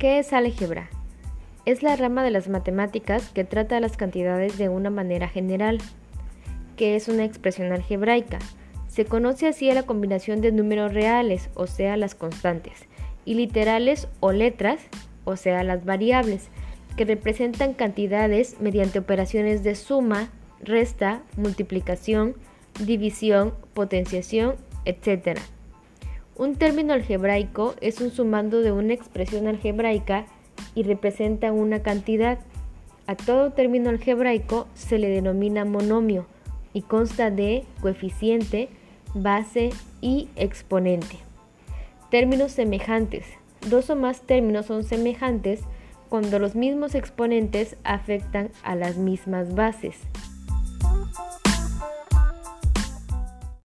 ¿Qué es álgebra? Es la rama de las matemáticas que trata las cantidades de una manera general. ¿Qué es una expresión algebraica? Se conoce así a la combinación de números reales, o sea, las constantes, y literales o letras, o sea, las variables, que representan cantidades mediante operaciones de suma, resta, multiplicación, división, potenciación, etc. Un término algebraico es un sumando de una expresión algebraica y representa una cantidad. A todo término algebraico se le denomina monomio y consta de coeficiente, base y exponente. Términos semejantes. Dos o más términos son semejantes cuando los mismos exponentes afectan a las mismas bases.